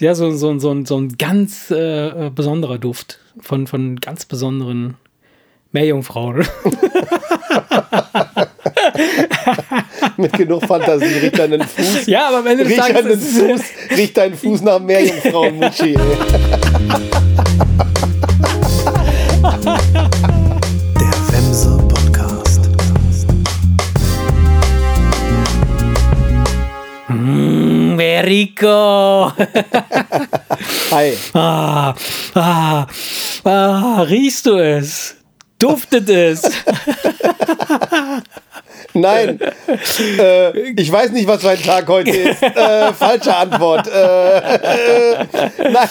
Ja, so, so, so, so ein ganz äh, besonderer Duft von, von ganz besonderen Meerjungfrauen. Mit genug Fantasie riecht deinen Fuß. Ja, aber wenn du riecht deinen Fuß, riecht dein Fuß nach Meerjungfrauen, Mutschi. Mm, Rico. Hi. Ah, ah, ah, riechst du es? Duftet es? Nein, äh, ich weiß nicht, was für ein Tag heute ist. Äh, falsche Antwort. Äh, äh, nein,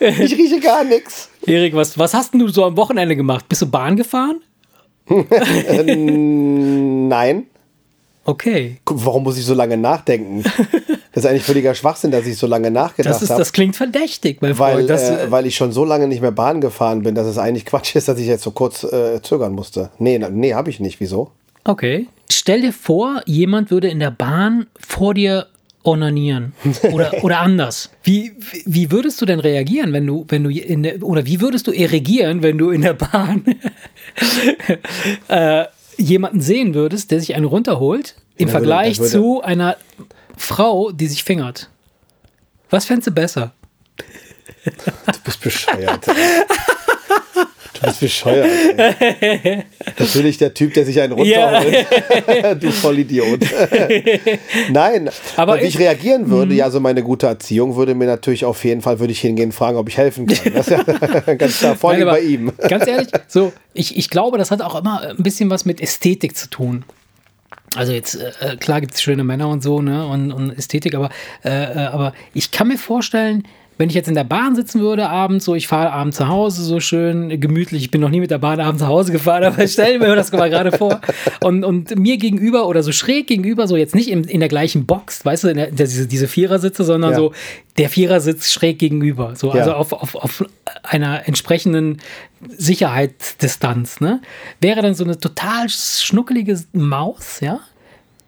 ich rieche gar nichts. Erik, was, was hast denn du so am Wochenende gemacht? Bist du Bahn gefahren? Nein. Okay. Warum muss ich so lange nachdenken? Das ist eigentlich völliger Schwachsinn, dass ich so lange nachgedacht Das, habe. das klingt verdächtig, mein Weil, Freund. Das, äh, weil ich schon so lange nicht mehr Bahn gefahren bin, dass es eigentlich Quatsch ist, dass ich jetzt so kurz äh, zögern musste. Nee, nee, habe ich nicht. Wieso? okay. Stell dir vor, jemand würde in der Bahn vor dir onanieren. Oder, oder anders. Wie, wie würdest du denn reagieren, wenn du, wenn du in der, oder wie würdest du erregieren, wenn du in der Bahn äh, jemanden sehen würdest, der sich einen runterholt, im würde- Vergleich da würde- zu einer Frau, die sich fingert? Was fändest du besser? Du bist bescheuert. Du bist bescheuert. Ey. Natürlich der Typ, der sich einen runterholt. du Vollidiot. Nein, Aber wie ich- ich reagieren würde, ja, so meine gute Erziehung würde mir natürlich auf jeden Fall, würde ich hingehen, fragen, ob ich helfen kann. Das ist ja ganz klar, vor allem bei ihm. Ganz ehrlich, so, ich, ich glaube, das hat auch immer ein bisschen was mit Ästhetik zu tun. Also jetzt, äh, klar gibt es schöne Männer und so, ne, und, und Ästhetik, aber, äh, äh, aber ich kann mir vorstellen, wenn ich jetzt in der Bahn sitzen würde abends, so ich fahre abends zu Hause, so schön gemütlich, ich bin noch nie mit der Bahn abends nach Hause gefahren, aber stell mir das mal gerade vor. Und, und mir gegenüber oder so schräg gegenüber, so jetzt nicht in, in der gleichen Box, weißt du, der, diese, diese Vierersitze, sondern Ja. so der Vierersitz schräg gegenüber. So, also Ja. auf, auf, auf einer entsprechenden Sicherheitsdistanz, ne? Wäre dann so eine total schnuckelige Maus, ja?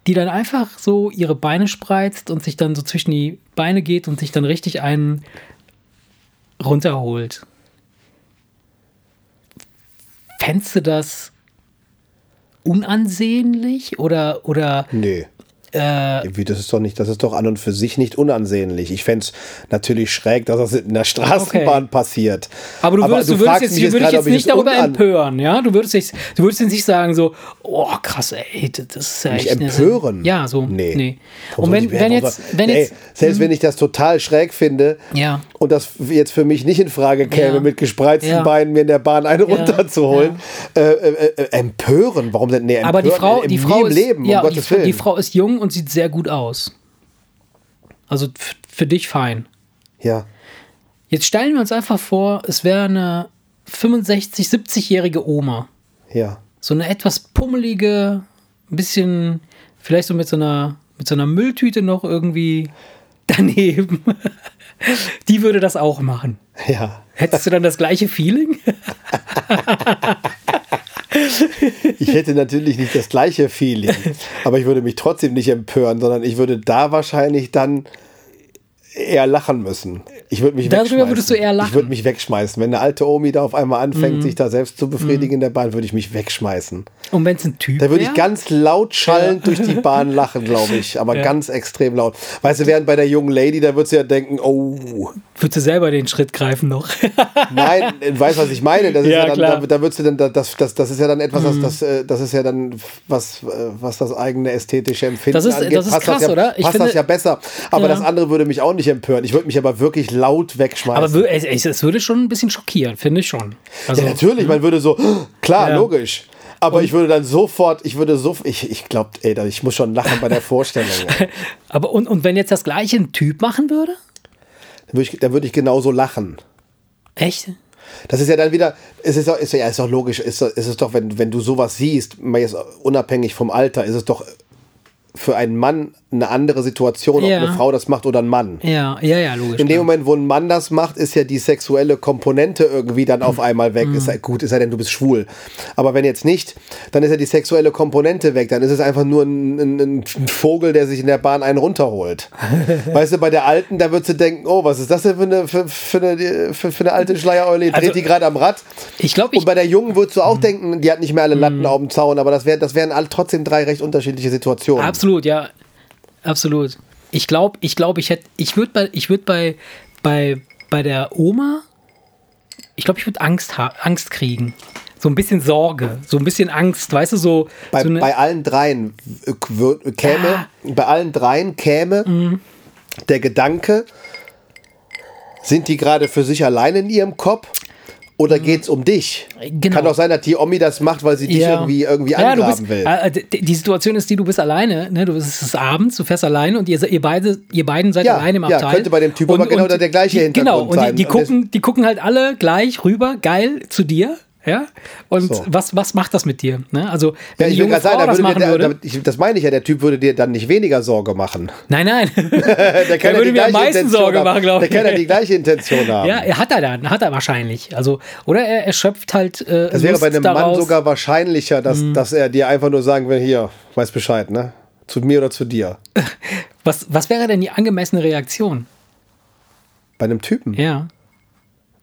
Die dann einfach so ihre Beine spreizt und sich dann so zwischen die Beine geht und sich dann richtig einen runterholt. Fändest du das unansehnlich oder, oder Nee. Äh, Wie, das ist doch nicht, das ist doch an und für sich nicht unansehnlich. Ich fände es natürlich schräg, dass das in der Straßenbahn Okay. passiert. Aber du würdest, du jetzt, mich du würdest gerade, jetzt ob ich nicht das darüber empören, ja? Du würdest, jetzt, du würdest jetzt nicht sagen so, oh krass, ey, das ist ja Mich echt empören? Ja, so. Nee. Nee. Und wenn, wenn jetzt, wenn Ey, jetzt, selbst wenn ich das total schräg finde ja, und das jetzt für mich nicht in Frage käme, Ja. mit gespreizten Ja. Beinen mir in der Bahn eine runterzuholen, äh, äh, äh, empören, warum denn? Nee, empören, aber die Frau, die Frau ist, Leben, ja, um Gottes Willen. die Frau ist jung und sieht sehr gut aus. Also für dich fein. ja. Jetzt stellen wir uns einfach vor, es wäre eine 65, 70-jährige Oma. Ja. so eine etwas pummelige, ein bisschen, vielleicht so mit so einer, mit so einer Mülltüte noch irgendwie daneben. Die würde das auch machen. Ja. Hättest du dann das gleiche Feeling? Ich hätte natürlich nicht das gleiche Feeling, aber ich würde mich trotzdem nicht empören, sondern ich würde da wahrscheinlich dann eher lachen müssen. Ich würde mich Darüber wegschmeißen. würdest du eher lachen? Mhm. Ich würde mich wegschmeißen. Wenn eine alte Omi da auf einmal anfängt, sich da selbst zu befriedigen in der Bahn, würde ich mich wegschmeißen. Und wenn es ein Typ Da würde ich ganz laut schallend durch die Bahn lachen, glaube ich. Aber ganz extrem laut. Weißt du, während bei der jungen Lady, da wird sie ja denken, oh, Würdest du selber den Schritt greifen noch? nein, weißt du, was ich meine? Das ist Ja, ja, dann, klar. Mhm. da, da würdest du dann, das, das, das ist ja dann etwas, das, das, äh, das ist ja dann was, äh, was das eigene ästhetische Empfinden Das ist- angeht. das ist passt krass, ja, oder? Ich passt finde- das ja besser. Aber Ja. das andere würde mich auch nicht empören. Ich würde mich aber wirklich laut wegschmeißen. Aber es, es, würde schon ein bisschen schockieren, finde ich schon. Also, ja, natürlich, man würde so, klar, Ja. logisch. Aber ich würde dann sofort, ich würde so, ich, ich glaube, ey, ich muss schon lachen bei der Vorstellung. aber und, und wenn jetzt das gleiche ein Typ machen würde? Dann würde ich, dann würde ich genauso lachen. Echt? Das ist ja dann wieder, es ist, doch- ist, ja, ist doch logisch, ist, ist es doch, wenn, wenn du sowas siehst, mal jetzt unabhängig vom Alter, ist es doch für einen Mann eine andere Situation, Ja. ob eine Frau das macht oder ein Mann. Ja, ja, ja, logisch. In dem klar. Moment, wo ein Mann das macht, ist ja die sexuelle Komponente irgendwie dann Mhm. auf einmal weg. Ist ja gut, ist ja denn, du bist schwul. Aber wenn jetzt nicht, dann ist ja die sexuelle Komponente weg. Dann ist es einfach nur ein, ein, ein Vogel, der sich in der Bahn einen runterholt. weißt du, bei der Alten, da würdest du denken, oh, was ist das denn für eine, für, für eine, für, für eine alte Schleiereule? Dreht Also, die gerade am Rad? Ich glaube, Und bei der Jungen würdest du Mhm. auch denken, die hat nicht mehr alle Latten auf dem Zaun, aber das, wär, das wären alle trotzdem drei recht unterschiedliche Situationen. Absolut, ja. Absolut. Ich glaube, ich glaube, ich hätte, ich würde bei, ich würde bei, bei, bei der Oma, ich glaube, ich würde Angst, Angst kriegen. So ein bisschen Sorge, so ein bisschen Angst, weißt du, so. Bei, so bei allen dreien käme, Ja. bei allen dreien käme der Gedanke, sind die gerade für sich allein in ihrem Kopf oder geht es um dich? Genau. Kann auch sein, dass die Omi das macht, weil sie dich irgendwie, irgendwie ja, angraben bist, will. äh, d- die Situation ist die, du bist alleine, ne? Du bist es ist abends, du fährst alleine und ihr, ihr beide, ihr beiden seid Ja, alleine im ja, Abteil. könnte bei dem Typ aber genau der gleiche die, Genau, Hintergrund und die, sein. die Und das- gucken, die gucken halt alle gleich rüber, geil zu dir. Ja, und So. was, was macht das mit dir? Ne? Also, ja, wenn die ich will junge gerade sagen, da das würde machen dir, würde. der, ich, das meine ich ja, der Typ würde dir dann nicht weniger Sorge machen. Nein, nein. Der, kann Der ja würde mir am meisten Intention Sorge haben. machen, glaub Der ich. kann ja die gleiche Intention haben. Ja, er hat er dann, hat er wahrscheinlich. Also, oder er erschöpft halt. Äh, Das wäre Lust bei einem Mann daraus. Mhm. sogar wahrscheinlicher, dass, dass er dir einfach nur sagen will, hier, weiß Bescheid, ne? Zu mir oder zu dir. Was, was wäre denn die angemessene Reaktion? Bei einem Typen. Ja.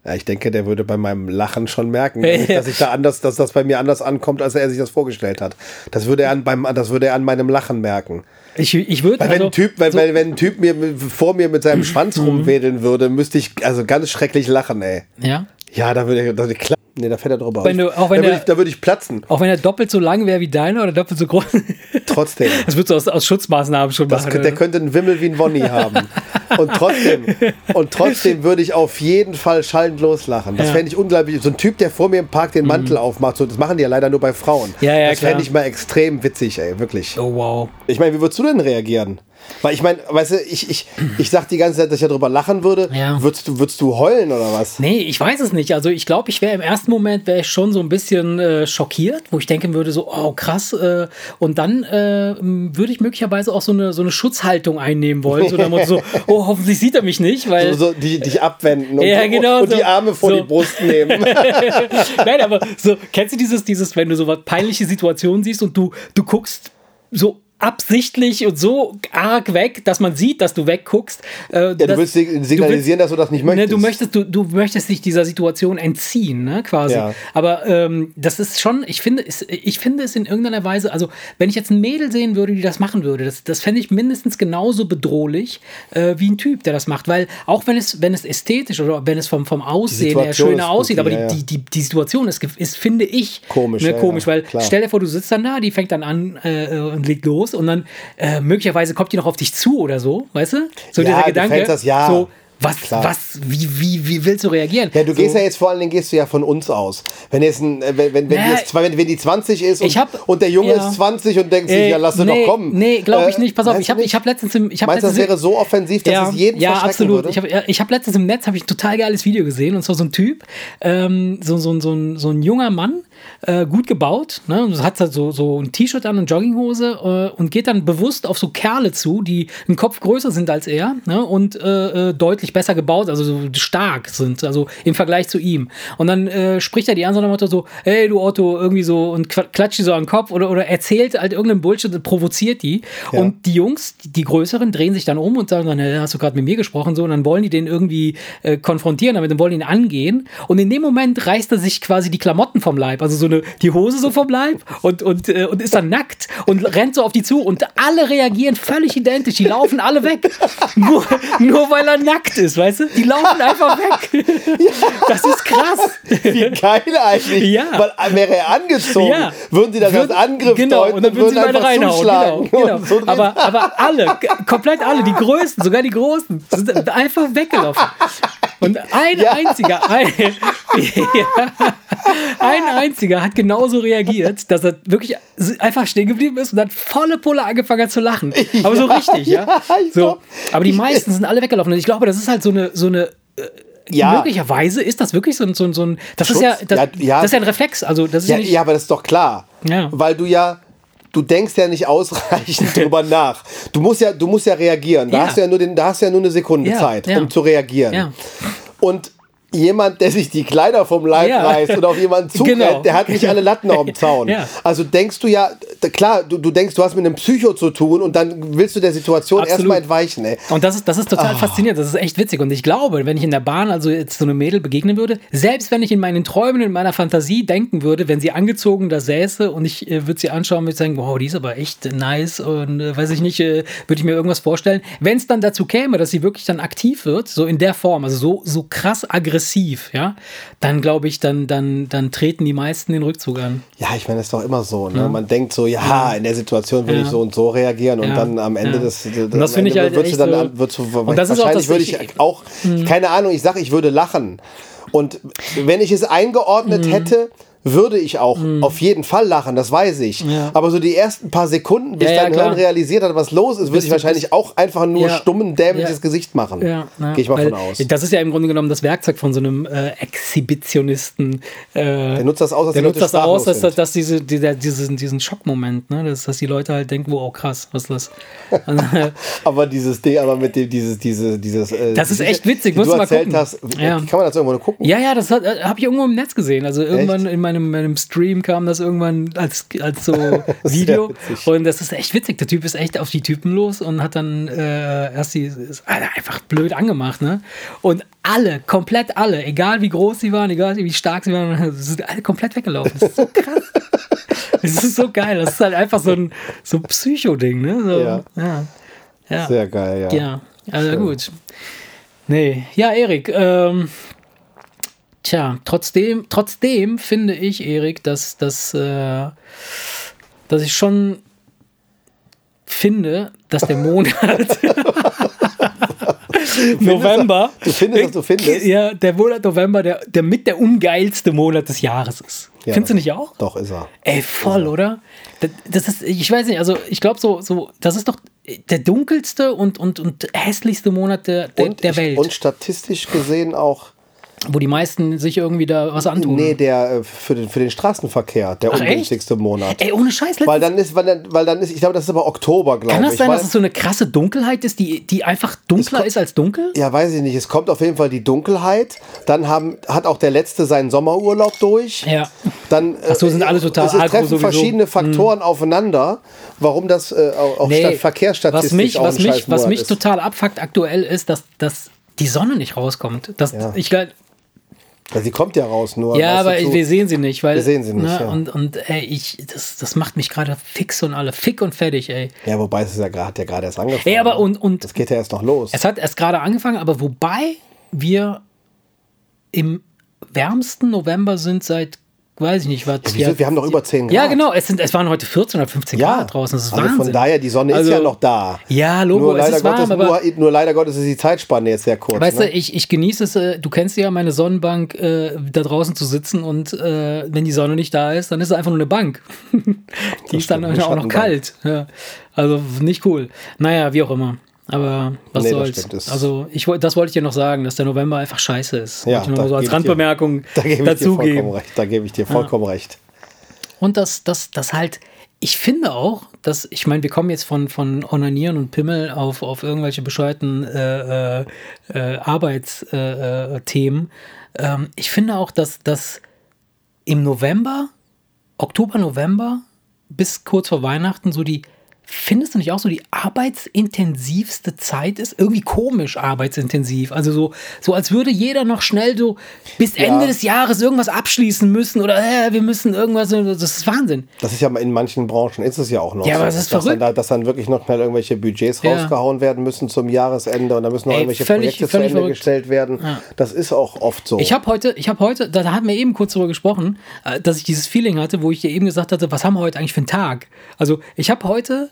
Ja, ich denke, der würde bei meinem Lachen schon merken, dass ich, da anders, dass das bei mir anders ankommt, als er sich das vorgestellt hat. Das würde er an, beim, das würde er an meinem Lachen merken. Ich, ich würde. Weil wenn Also, ein Typ, wenn, so, Mhm. wenn, wenn ein Typ mir vor mir mit seinem Schwanz rumwedeln würde, müsste ich also ganz schrecklich lachen, ey. ja. Ja, da würde ich, da. Nee, da fährt er drüber. Wenn du- auch wenn da, würde der- ich, da würde ich platzen. Auch wenn er doppelt so lang wäre wie deiner oder doppelt so groß. Trotzdem. Das würdest du aus, aus Schutzmaßnahmen schon Das, machen. der oder? könnte einen Wimmel wie ein Wonny haben. Und trotzdem, und trotzdem würde ich auf jeden Fall schallend loslachen. Das Ja. fände ich unglaublich. So ein Typ, der vor mir im Park den Mantel aufmacht, so, das machen die ja leider nur bei Frauen. Ja, ja, das fände ich mal extrem witzig, ey, wirklich. Oh, wow. Ich meine, wie würdest du denn reagieren? Weil ich meine, weißt du, ich, ich, ich sag die ganze Zeit, dass ich darüber lachen würde. Ja. Würdest, du, würdest du heulen oder was? Nee, ich weiß es nicht. Also ich glaube, ich wäre im ersten Moment wäre ich schon so ein bisschen äh, schockiert, wo ich denken würde, so, oh krass. Äh, und dann äh, würde ich möglicherweise auch so eine, so eine Schutzhaltung einnehmen wollen. So, Motto so, oh, hoffentlich sieht er mich nicht, weil. So, so die, dich abwenden und, Ja, genau und so. die Arme vor So. die Brust nehmen. Nein, aber so, kennst du dieses, dieses, wenn du so was peinliche Situationen siehst und du, du guckst so absichtlich und so arg weg, dass man sieht, dass du wegguckst. Äh, Ja, du willst sig- signalisieren, dass du das nicht Ne, möchtest. du möchtest, du, du möchtest dich dieser Situation entziehen, ne, quasi. Ja. Aber ähm, das ist schon, ich finde, es, ich finde es in irgendeiner Weise, also wenn ich jetzt ein Mädel sehen würde, die das machen würde, das, das fände ich mindestens genauso bedrohlich äh, wie ein Typ, der das macht. Weil auch wenn es, wenn es ästhetisch oder wenn es vom, vom Aussehen her schöner aussieht, aber ja, ja. die, die, die, die Situation ist, ist, finde ich, Komisch, ne, komisch, weil klar. stell dir vor, du sitzt dann da, die fängt dann an äh, und legt los und dann äh, möglicherweise kommt die noch auf dich zu oder so, weißt du? So Ja, dieser Gedanke, das- ja, so, was, klar. was, wie, wie, wie willst du reagieren? Ja, du so. gehst ja jetzt vor allen Dingen gehst du ja von uns aus. Wenn jetzt ein, äh, wenn, wenn, wenn, Na, die jetzt, wenn, wenn die 20 ist und, hab- und der Junge ja. ist 20 und denkt sich, Äh, ja, lass sie nee, doch kommen. Nee, glaube ich Äh, nicht. Pass auf, ich habe ich hab letztens im. Ich hab Meinst du, das letztens wäre so offensiv, dass es jeden ja, absolut. würde? Ich habe ich hab letztens im Netz hab ich ein total geiles Video gesehen und zwar so ein Typ, ähm, so, so, so, ein, so ein junger Mann, äh, gut gebaut, ne? hat halt so, so ein T-Shirt an und Jogginghose äh, und geht dann bewusst auf so Kerle zu, die einen Kopf größer sind als er ne? und äh, äh, deutlich besser gebaut, also so stark sind, also im Vergleich zu ihm. Und dann äh, spricht er die an so nach dem Motto so, hey du Otto, irgendwie so und klatscht die so an den Kopf oder, oder erzählt halt irgendeinen Bullshit und provoziert die. Ja. Und die Jungs, die, Größeren, drehen sich dann um und sagen dann, "Äh, hast du gerade mit mir gesprochen? So, und dann wollen die den irgendwie äh, konfrontieren, damit dann wollen ihn angehen. Und in dem Moment reißt er sich quasi die Klamotten vom Leib, also so eine, die Hose so vom Leib und, und, äh, und ist dann nackt und rennt so auf die zu und alle reagieren völlig identisch. Die laufen alle weg. nur, nur weil er nackt ist, weißt du? Die laufen einfach weg. Das ist krass. Wie geil eigentlich. Ja. Weil äh, wäre er angezogen, Ja. würden sie das als Würden- Angriff genau, deuten und dann würden sie beide einfach reinhauen. Genau, genau. So aber, aber alle, komplett alle, die Größten, sogar die Großen, sind einfach weggelaufen. Und ein Ja. einziger, ein, ja, ein einziger hat genauso reagiert, dass er wirklich einfach stehen geblieben ist und dann volle Pulle angefangen hat zu lachen. Aber so richtig, ja. ja, so. Aber die meisten sind alle weggelaufen. Und ich glaube, das ist halt so eine, so eine Ja. möglicherweise ist das wirklich so ein, so ein, so ein das Schutz? ist ja das, Ja, ja. das ist ja ein Reflex. Also das ist ja, Ja, nicht. ja, aber das ist doch klar. Ja. Weil du ja, du denkst ja nicht ausreichend drüber nach. Du musst ja, du musst ja reagieren. Da Ja. hast du ja nur den, da hast du ja nur eine Sekunde Ja, Zeit, um zu reagieren. Und jemand, der sich die Kleider vom Leib Ja. reißt und auf jemanden zurennt, Genau. der hat nicht alle Latten auf dem Zaun. Ja. Also denkst du ja, klar, du, du denkst, du hast mit einem Psycho zu tun und dann willst du der Situation Absolut. erstmal entweichen. Ey. Und das ist, das ist total faszinierend. Das ist echt witzig. Und ich glaube, wenn ich in der Bahn also jetzt so eine Mädel begegnen würde, selbst wenn ich in meinen Träumen, in meiner Fantasie denken würde, wenn sie angezogen da säße und ich äh, würde sie anschauen, würde ich sagen, wow, die ist aber echt nice und äh, weiß ich nicht, äh, würde ich mir irgendwas vorstellen. Wenn es dann dazu käme, dass sie wirklich dann aktiv wird, so in der Form, also so, so krass aggressiv, ja, dann glaube ich, dann, dann, dann treten die meisten den Rückzug an. Ja, ich meine, das ist doch immer so. Ne? Man denkt so, ja, in der Situation will Ja. ich so und so reagieren und Ja. dann am Ende Ja. des, Und das finde ich halt echt dann so- würdest du, Und das ist auch wahrscheinlich das- würde ich- ich auch, keine Ahnung, ich sage, ich würde lachen. Und wenn ich es eingeordnet hätte, würde ich auch auf jeden Fall lachen, das weiß ich. Mhm. Ja. Aber so die ersten paar Sekunden, bis Ja, ja, dein. Hirn realisiert hat, was los ist, würde ich wahrscheinlich auch einfach nur stummen, dämliches. Gesicht machen. Gehe ich mal Weil von aus. Das ist ja im Grunde genommen das Werkzeug von so einem äh, Exhibitionisten. Äh, Der nutzt das aus, dass der die nutzt das aus, dass, sind. dass diese, dieser, diesen, diesen Schockmoment, ne? dass, dass die Leute halt denken, wow, krass, was ist das? Äh, Aber dieses Ding, aber mit dem, dieses, diese, dieses. äh, Das ist echt witzig, die du mal gucken. hast. Ja. Kann man das irgendwo gucken? ja, ja, das habe ich irgendwo im Netz gesehen. Also irgendwann in meinem, meinem Stream kam das irgendwann als, als so Video. Und das ist echt witzig. Der Typ ist echt auf die Typen los und hat dann äh, erst die ist einfach blöd angemacht, ne? Und alle, komplett alle, egal wie groß sie waren, egal wie stark sie waren, sind alle komplett weggelaufen. Das ist so krass. Das ist so geil. Das ist halt einfach so ein so Psycho-Ding, ne? So, Ja. ja. Ja. Sehr geil, ja. Ja, also Schön. gut. Nee, ja, Erik, ähm, tja, trotzdem, trotzdem finde ich, Erik, dass, dass, äh, dass ich schon finde, dass der Monat November, Du findest, was du findest? ja, der Monat November, der, der mit der ungeilste Monat des Jahres ist. Ja, Findest du nicht auch? Doch, ist er. Ey, voll, oder? Das, das ist, ich weiß nicht, also ich glaube so, so, das ist doch der dunkelste und, und, und hässlichste Monat der, der, Und, der ich- Welt, und statistisch gesehen auch, wo die meisten sich irgendwie da was antun. nee, der äh, für den, für den Straßenverkehr, der Ach, ungünstigste Monat. Ey, ohne Scheiß, Weil dann ist, weil dann, weil dann ist, ich glaube, das ist aber Oktober, glaube kann das ich. sein, dass es so eine krasse Dunkelheit ist, die, die einfach dunkler kommt- ist als dunkel? ja, weiß ich nicht. Es kommt auf jeden Fall die Dunkelheit. Dann haben, hat auch der Letzte seinen Sommerurlaub durch. Ja. Dann, Ach so, sind alle total es, es treffen sowieso. Hm. verschiedene Faktoren aufeinander, warum das äh, auch, auch statt verkehrsstatistisch was mich, was mich, was mich ist. total abfuckt aktuell ist, dass, dass die Sonne nicht rauskommt. Das, Ja. ich, Ja, sie kommt ja raus, nur. Ja, aber zu- wir sehen sie nicht, weil Wir sehen sie nicht, ne, ja. und und ey, ich das, das macht mich gerade fix und alle fick und fertig, ey. Ja, wobei es ist ja gerade, hat ja gerade erst angefangen. Ey, aber und und Das geht ja erst noch los. es hat erst gerade angefangen, aber wobei wir im wärmsten November sind seit weiß ich nicht, was. Wieso? wir haben doch über 10 Grad. Ja, genau, es sind es waren heute 14 oder 15 Ja, Grad draußen, das ist also Wahnsinn. von daher, die Sonne Also- ist ja noch da. Ja, Logo, nur, leider warm, Gottes, nur, nur leider Gottes ist die Zeitspanne jetzt sehr kurz. Weißt ne? du, ich, ich genieße es, äh, du kennst ja meine Sonnenbank, äh, da draußen zu sitzen und äh, wenn die Sonne nicht da ist, dann ist es einfach nur eine Bank. die ist dann auch noch kalt. Ja. Also nicht cool. Naja, wie auch immer. Aber was Nee, soll's. also ich das wollte ich dir noch sagen, dass der November einfach scheiße ist. Ja, nur so als gebe ich dir- Randbemerkung da gebe ich dir vollkommen recht. Da gebe ich dir vollkommen recht. Und das, das, das halt, ich finde auch, dass, ich meine, wir kommen jetzt von, von Onanieren und Pimmel auf, auf irgendwelche bescheuerten äh, äh, äh, Arbeitsthemen. Äh, Themen. ähm, ich finde auch, dass, dass im November, Oktober, November bis kurz vor Weihnachten so die, findest du nicht auch so die arbeitsintensivste Zeit ist? Irgendwie komisch arbeitsintensiv. Also so, so als würde jeder noch schnell so bis Ja. Ende des Jahres irgendwas abschließen müssen oder äh, wir müssen irgendwas, das ist Wahnsinn. Das ist ja in manchen Branchen ist es ja auch noch Ja, so, aber es ist dass, verrückt. dann, da- dass dann wirklich noch schnell irgendwelche Budgets Ja. rausgehauen werden müssen zum Jahresende und da müssen noch Ey, irgendwelche völlig- Projekte zu völlig Ende verrückt. gestellt werden. Ja. Das ist auch oft so. Ich habe heute, ich habe heute, da hatten wir eben kurz drüber gesprochen, äh, dass ich dieses Feeling hatte, wo ich dir eben gesagt hatte, was haben wir heute eigentlich für einen Tag? Also ich habe heute,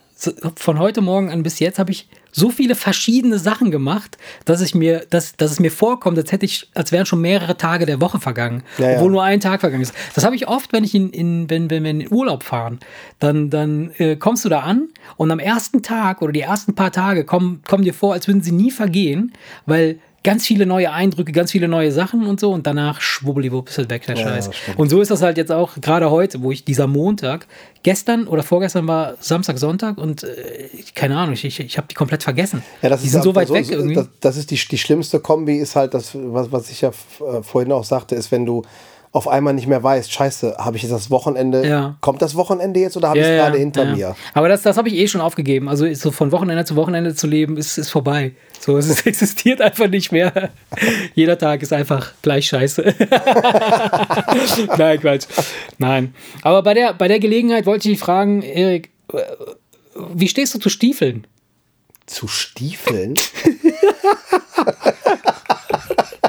von heute Morgen an bis jetzt, habe ich so viele verschiedene Sachen gemacht, dass ich mir, dass, dass es mir vorkommt, als hätte ich, als wären schon mehrere Tage der Woche vergangen, Ja, ja. obwohl nur ein Tag vergangen ist. Das habe ich oft, wenn ich in, in wenn, wenn wir in den Urlaub fahren, dann, dann äh, kommst du da an und am ersten Tag oder die ersten paar Tage kommen, kommen dir vor, als würden sie nie vergehen, weil ganz viele neue Eindrücke, ganz viele neue Sachen und so und danach schwubbeliwupp ist halt weg der Ja, Scheiß. und so ist das halt jetzt auch gerade heute, wo ich dieser Montag, gestern oder vorgestern war Samstag, Sonntag und äh, keine Ahnung, ich, ich, ich habe die komplett vergessen. Ja, das die ist sind so weit so- weg irgendwie. Das, das ist die, die schlimmste Kombi, ist halt das, was, was ich ja äh, vorhin auch sagte, ist, wenn du auf einmal nicht mehr weißt, scheiße, habe ich jetzt das Wochenende, Ja. kommt das Wochenende jetzt oder habe ich es gerade hinter ja. mir? Aber das, das habe ich eh schon aufgegeben. Also so von Wochenende zu Wochenende zu leben, ist, ist vorbei. So, es ist- existiert einfach nicht mehr. Jeder Tag ist einfach gleich scheiße. Nein, Quatsch. Nein. Aber bei der, bei der Gelegenheit wollte ich dich fragen, Erik, äh, wie stehst du zu Stiefeln? Zu Stiefeln?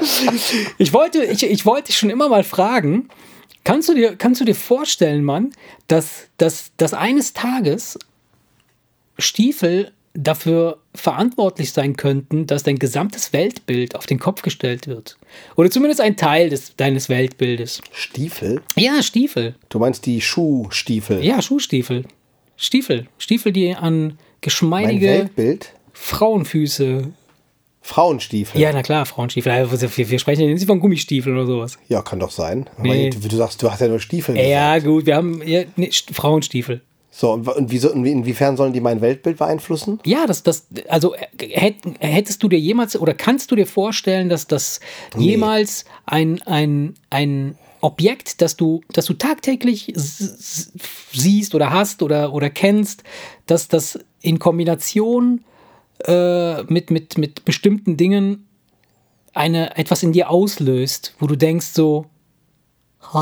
Ich wollte, ich, ich wollte dich schon immer mal fragen, kannst du dir, kannst du dir vorstellen, Mann, dass, dass, dass eines Tages Stiefel dafür verantwortlich sein könnten, dass dein gesamtes Weltbild auf den Kopf gestellt wird? Oder zumindest ein Teil des, deines Weltbildes. Stiefel? Ja, Stiefel. Du meinst die Schuhstiefel? Ja, Schuhstiefel. Stiefel. Stiefel, die an geschmeidige Weltbild? Frauenfüße. Frauenstiefel? Ja, na klar, Frauenstiefel. Also, Wir, wir sprechen ja nicht von Gummistiefeln oder sowas. Ja, kann doch sein. Nee. Aber Du sagst, du hast ja nur Stiefel. Ja, gesagt. gut, wir haben ja, nee, St- Frauenstiefel. So, und, und wieso, inwie- inwiefern sollen die mein Weltbild beeinflussen? Ja, das, das, also äh, hätt, hättest du dir jemals oder kannst du dir vorstellen, dass das jemals ein, ein, ein Objekt, das du, das du tagtäglich siehst oder hast oder, oder kennst, dass das in Kombination äh, mit, mit, mit bestimmten Dingen eine, etwas in dir auslöst, wo du denkst so,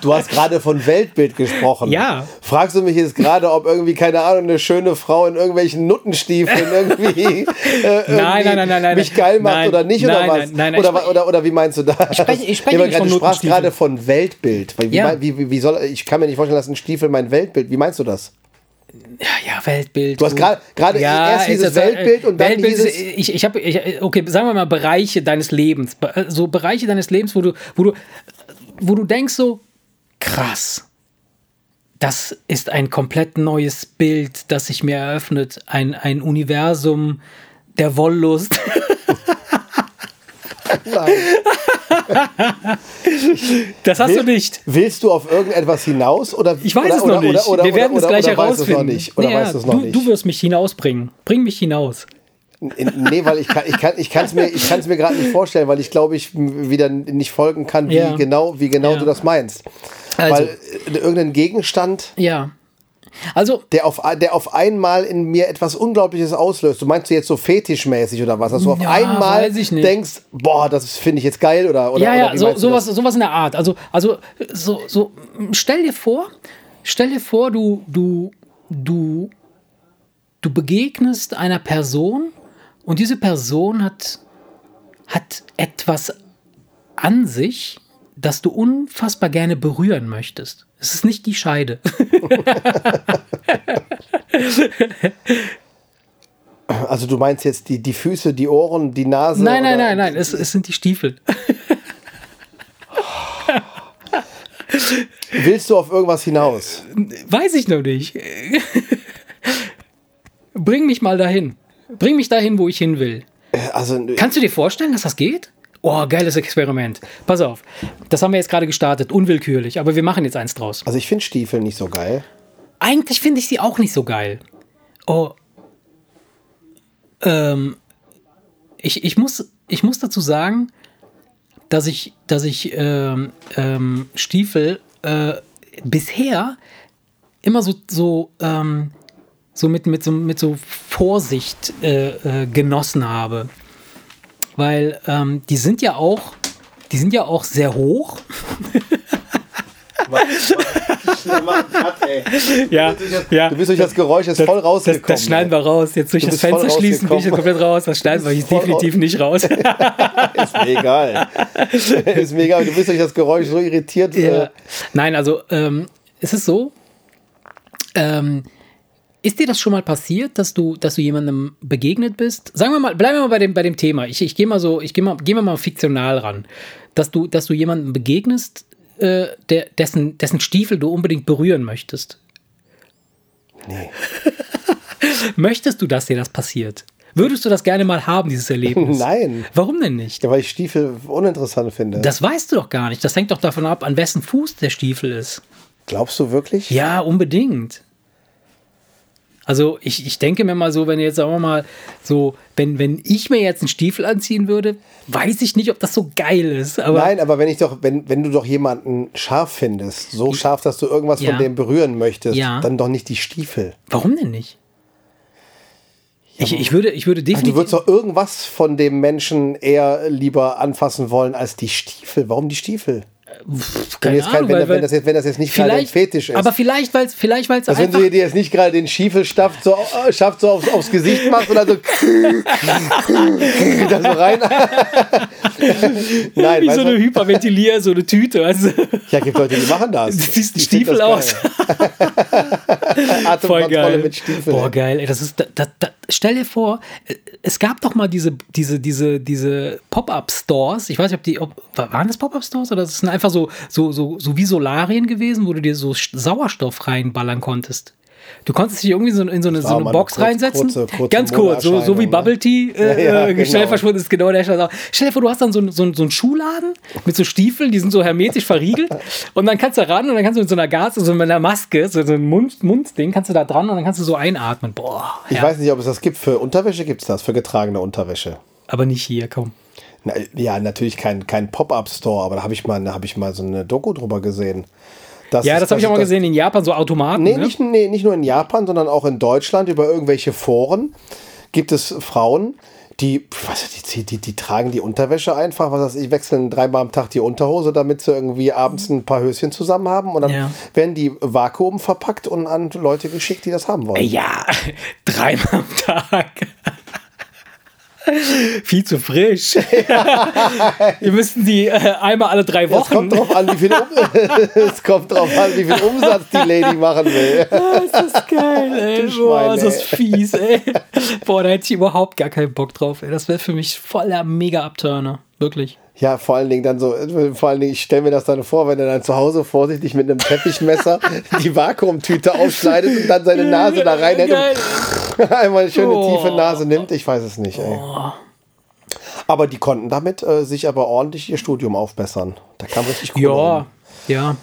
Du hast gerade von Weltbild gesprochen. Ja. Fragst du mich jetzt gerade, ob irgendwie, keine Ahnung, eine schöne Frau in irgendwelchen Nuttenstiefeln irgendwie, äh, irgendwie Nein, nein, nein, mich geil macht oder nicht oder nein, was? nein, nein, nein. oder, wa- oder, oder wie meinst du das? Ich spreche- ich spreche von du sprachst gerade von Weltbild. Wie, Ja. wie, wie, wie soll, ich kann mir nicht vorstellen, dass ein Stiefel mein Weltbild, wie meinst du das? Ja, ja, Weltbild. Du hast gerade- gerade erst dieses das, äh, Weltbild und dann Weltbild dieses- Ist, ich, ich habe, okay, sagen wir mal Bereiche deines Lebens, Be- äh, so Bereiche deines Lebens, wo du, wo du, wo du denkst so, krass, das ist ein komplett neues Bild, das sich mir eröffnet, ein, ein Universum der Wollust. Nein. Das hast du nicht. Willst du auf irgendetwas hinaus? Oder, Ich weiß oder, es oder, noch nicht. Oder, oder, Wir werden oder, es gleich oder, oder weißt du es herausfinden. noch nicht? Oder Nee, ja, weißt du es noch du, nicht? du wirst mich hinausbringen. Bring mich hinaus. Nee, weil ich kann ich kann ich kann's mir ich kann's mir gerade nicht vorstellen, weil ich glaube, ich wieder nicht folgen kann, wie Ja. genau wie genau Ja. du das meinst. Also. weil äh, irgendein Gegenstand, Ja. Also, der auf der auf einmal in mir etwas unglaubliches auslöst. Du meinst du jetzt so fetischmäßig oder was, dass du auf Ja, einmal denkst, boah, das finde ich jetzt geil oder oder, ja, oder ja, wie so, sowas, sowas in der Art. Also, also so, so, stell dir vor, stell dir vor, du, du, du, du begegnest einer Person und diese Person hat, hat etwas an sich, das du unfassbar gerne berühren möchtest. Es ist nicht die Scheide. Also du meinst jetzt die die Füße, die Ohren, die Nase nein, nein, nein, nein, es, es sind die Stiefel. Willst du auf irgendwas hinaus? Weiß ich noch nicht. Bring mich mal dahin. Bring mich dahin, wo ich hin will. Also Kannst du dir vorstellen, dass das geht? Oh, geiles Experiment. Pass auf. Das haben wir jetzt gerade gestartet, unwillkürlich, aber wir machen jetzt eins draus. also ich finde Stiefel nicht so geil. Eigentlich finde ich sie auch nicht so geil. Oh. Ähm, ich, ich, muss, ich muss dazu sagen, dass ich, dass ich ähm, ähm, Stiefel äh, bisher immer so, so, ähm, so, mit, mit, so mit so Vorsicht äh, äh, genossen habe. Weil ähm, die sind ja auch, die sind ja auch sehr hoch. Ja, ja. Du bist durch das Geräusch jetzt voll Das, rausgekommen. das schneiden wir raus. Jetzt durch Du das Fenster schließen bin ich jetzt komplett raus. Das schneiden wir jetzt definitiv nicht raus. Ist mir egal. ist mir egal. Du bist durch das Geräusch so irritiert. Ja. Äh, Nein, also ähm, es ist so. Ähm, ist dir das schon mal passiert, dass du, dass du jemandem begegnet bist? Sagen wir mal, bleiben wir mal bei dem, bei dem Thema. Ich, ich gehe mal so, ich gehe mal, gehen wir mal fiktional ran. Dass du, dass du jemandem begegnest, äh, der, dessen, dessen Stiefel du unbedingt berühren möchtest. nee. Möchtest du, dass dir das passiert? Würdest du das gerne mal haben, dieses Erlebnis? Nein. Warum denn nicht? Ja, weil ich Stiefel uninteressant finde. Das weißt du doch gar nicht. Das hängt doch davon ab, an wessen Fuß der Stiefel ist. Glaubst du wirklich? Ja, unbedingt. Also ich, ich denke mir mal so, wenn jetzt sagen wir mal so, wenn, wenn ich mir jetzt einen Stiefel anziehen würde, weiß ich nicht, ob das so geil ist. Aber Nein, aber wenn ich doch, wenn, wenn du doch jemanden scharf findest, so scharf, dass du irgendwas Ja. von dem berühren möchtest, Ja. dann doch nicht die Stiefel. warum denn nicht? Ich, ich, würde, ich würde Also definitiv. du würdest doch irgendwas von dem Menschen eher lieber anfassen wollen als die Stiefel. Warum die Stiefel? Wenn, keine jetzt kein, Ahnung, wenn, weil- wenn, das jetzt, wenn das jetzt nicht gerade ein Fetisch ist. aber vielleicht, weil es vielleicht, weil's also wenn einfach. du dir jetzt nicht gerade den Stiefel schafft, so, äh, schafft, so aufs, aufs Gesicht machst oder so, da so rein. Nein, wie so eine Hyperventilier, so eine Tüte. Also, Ja, gibt Leute, die machen das. einen Die Stiefel das aus. Voll geil. mit Stiefeln. Boah, geil. Ey, das ist, da, da, da, stell dir vor, äh, es gab doch mal diese, diese, diese, diese Pop-Up-Stores. Ich weiß nicht, ob die, ob, waren das Pop-Up-Stores oder das sind einfach so, so, so, so wie Solarien gewesen, wo du dir so Sauerstoff reinballern konntest. Du konntest dich irgendwie so in so eine, so eine Box kurz- reinsetzen. kurze- kurze Ganz kurz, so, so wie ne? Bubble Tea äh, Ja, ja, schnell genau. verschwunden ist, genau der Scheiß. Stell dir vor, du hast dann so, einen- so, so einen Schuhladen mit so Stiefeln, die sind so hermetisch verriegelt. und dann kannst du ran und dann kannst du mit so einer Gas, so mit einer Maske, so, so ein Mund, Mundding, kannst du da dran und dann kannst du so einatmen. Boah, Ich ja. weiß nicht, ob es das gibt. Für Unterwäsche gibt es das, für getragene Unterwäsche. aber nicht hier, komm. Na, ja, natürlich kein, kein Pop-Up-Store, aber da habe ich, mal- da hab ich mal so eine Doku drüber gesehen. Ja, ist- das habe ich auch mal gesehen in Japan, so Automaten. Nee, ne? nicht, nee, nicht nur in Japan, sondern auch in Deutschland über irgendwelche Foren gibt es Frauen, die, was, die, die, die tragen die Unterwäsche einfach, was weiß ich, wechseln dreimal am Tag die Unterhose, damit sie irgendwie abends ein paar Höschen zusammen haben und dann Ja. werden die Vakuum verpackt und an Leute geschickt, die das haben wollen. Ja, dreimal am Tag. Viel zu frisch. Wir müssten die äh, einmal alle drei Es Wochen. kommt drauf an, wie viel, um es kommt drauf an, wie viel Umsatz die Lady machen will. Ah, ist das geil, ey. Boah, Schwein, ist das fies, ey. Boah, da hätte ich überhaupt gar keinen Bock drauf, ey. Das wäre für mich voller Mega-Abturner. Wirklich. Ja, vor allen Dingen dann so, vor allen Dingen, ich stelle mir das dann vor, wenn er dann zu Hause vorsichtig mit einem Teppichmesser die Vakuumtüte aufschneidet und dann seine Nase da reinhält Geil. einmal eine schöne Oh. tiefe Nase nimmt. Ich weiß es nicht, ey. Aber die konnten damit äh, sich aber ordentlich ihr Studium aufbessern. Da kam richtig Kohle rum. Ja, ja.